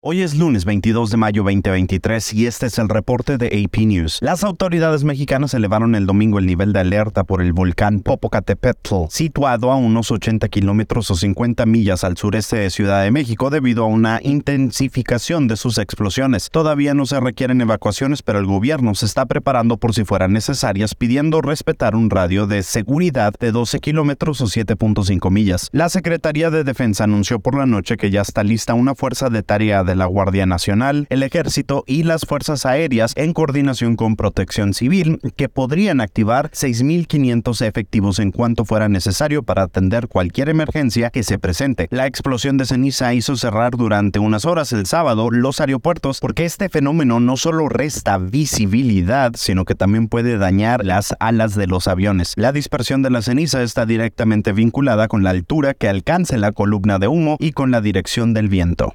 Hoy es lunes 22 de mayo 2023 y este es el reporte de AP News. Las autoridades mexicanas elevaron el domingo el nivel de alerta por el volcán Popocatépetl, situado a unos 80 kilómetros o 50 millas al sureste de Ciudad de México debido a una intensificación de sus explosiones. Todavía no se requieren evacuaciones, pero el gobierno se está preparando por si fueran necesarias, pidiendo respetar un radio de seguridad de 12 kilómetros o 7.5 millas. La Secretaría de Defensa anunció por la noche que ya está lista una fuerza de tarea de la Guardia Nacional, el Ejército y las Fuerzas Aéreas en coordinación con Protección Civil que podrían activar 6.500 efectivos en cuanto fuera necesario para atender cualquier emergencia que se presente. La explosión de ceniza hizo cerrar durante unas horas el sábado los aeropuertos porque este fenómeno no solo resta visibilidad, sino que también puede dañar las alas de los aviones. La dispersión de la ceniza está directamente vinculada con la altura que alcance la columna de humo y con la dirección del viento.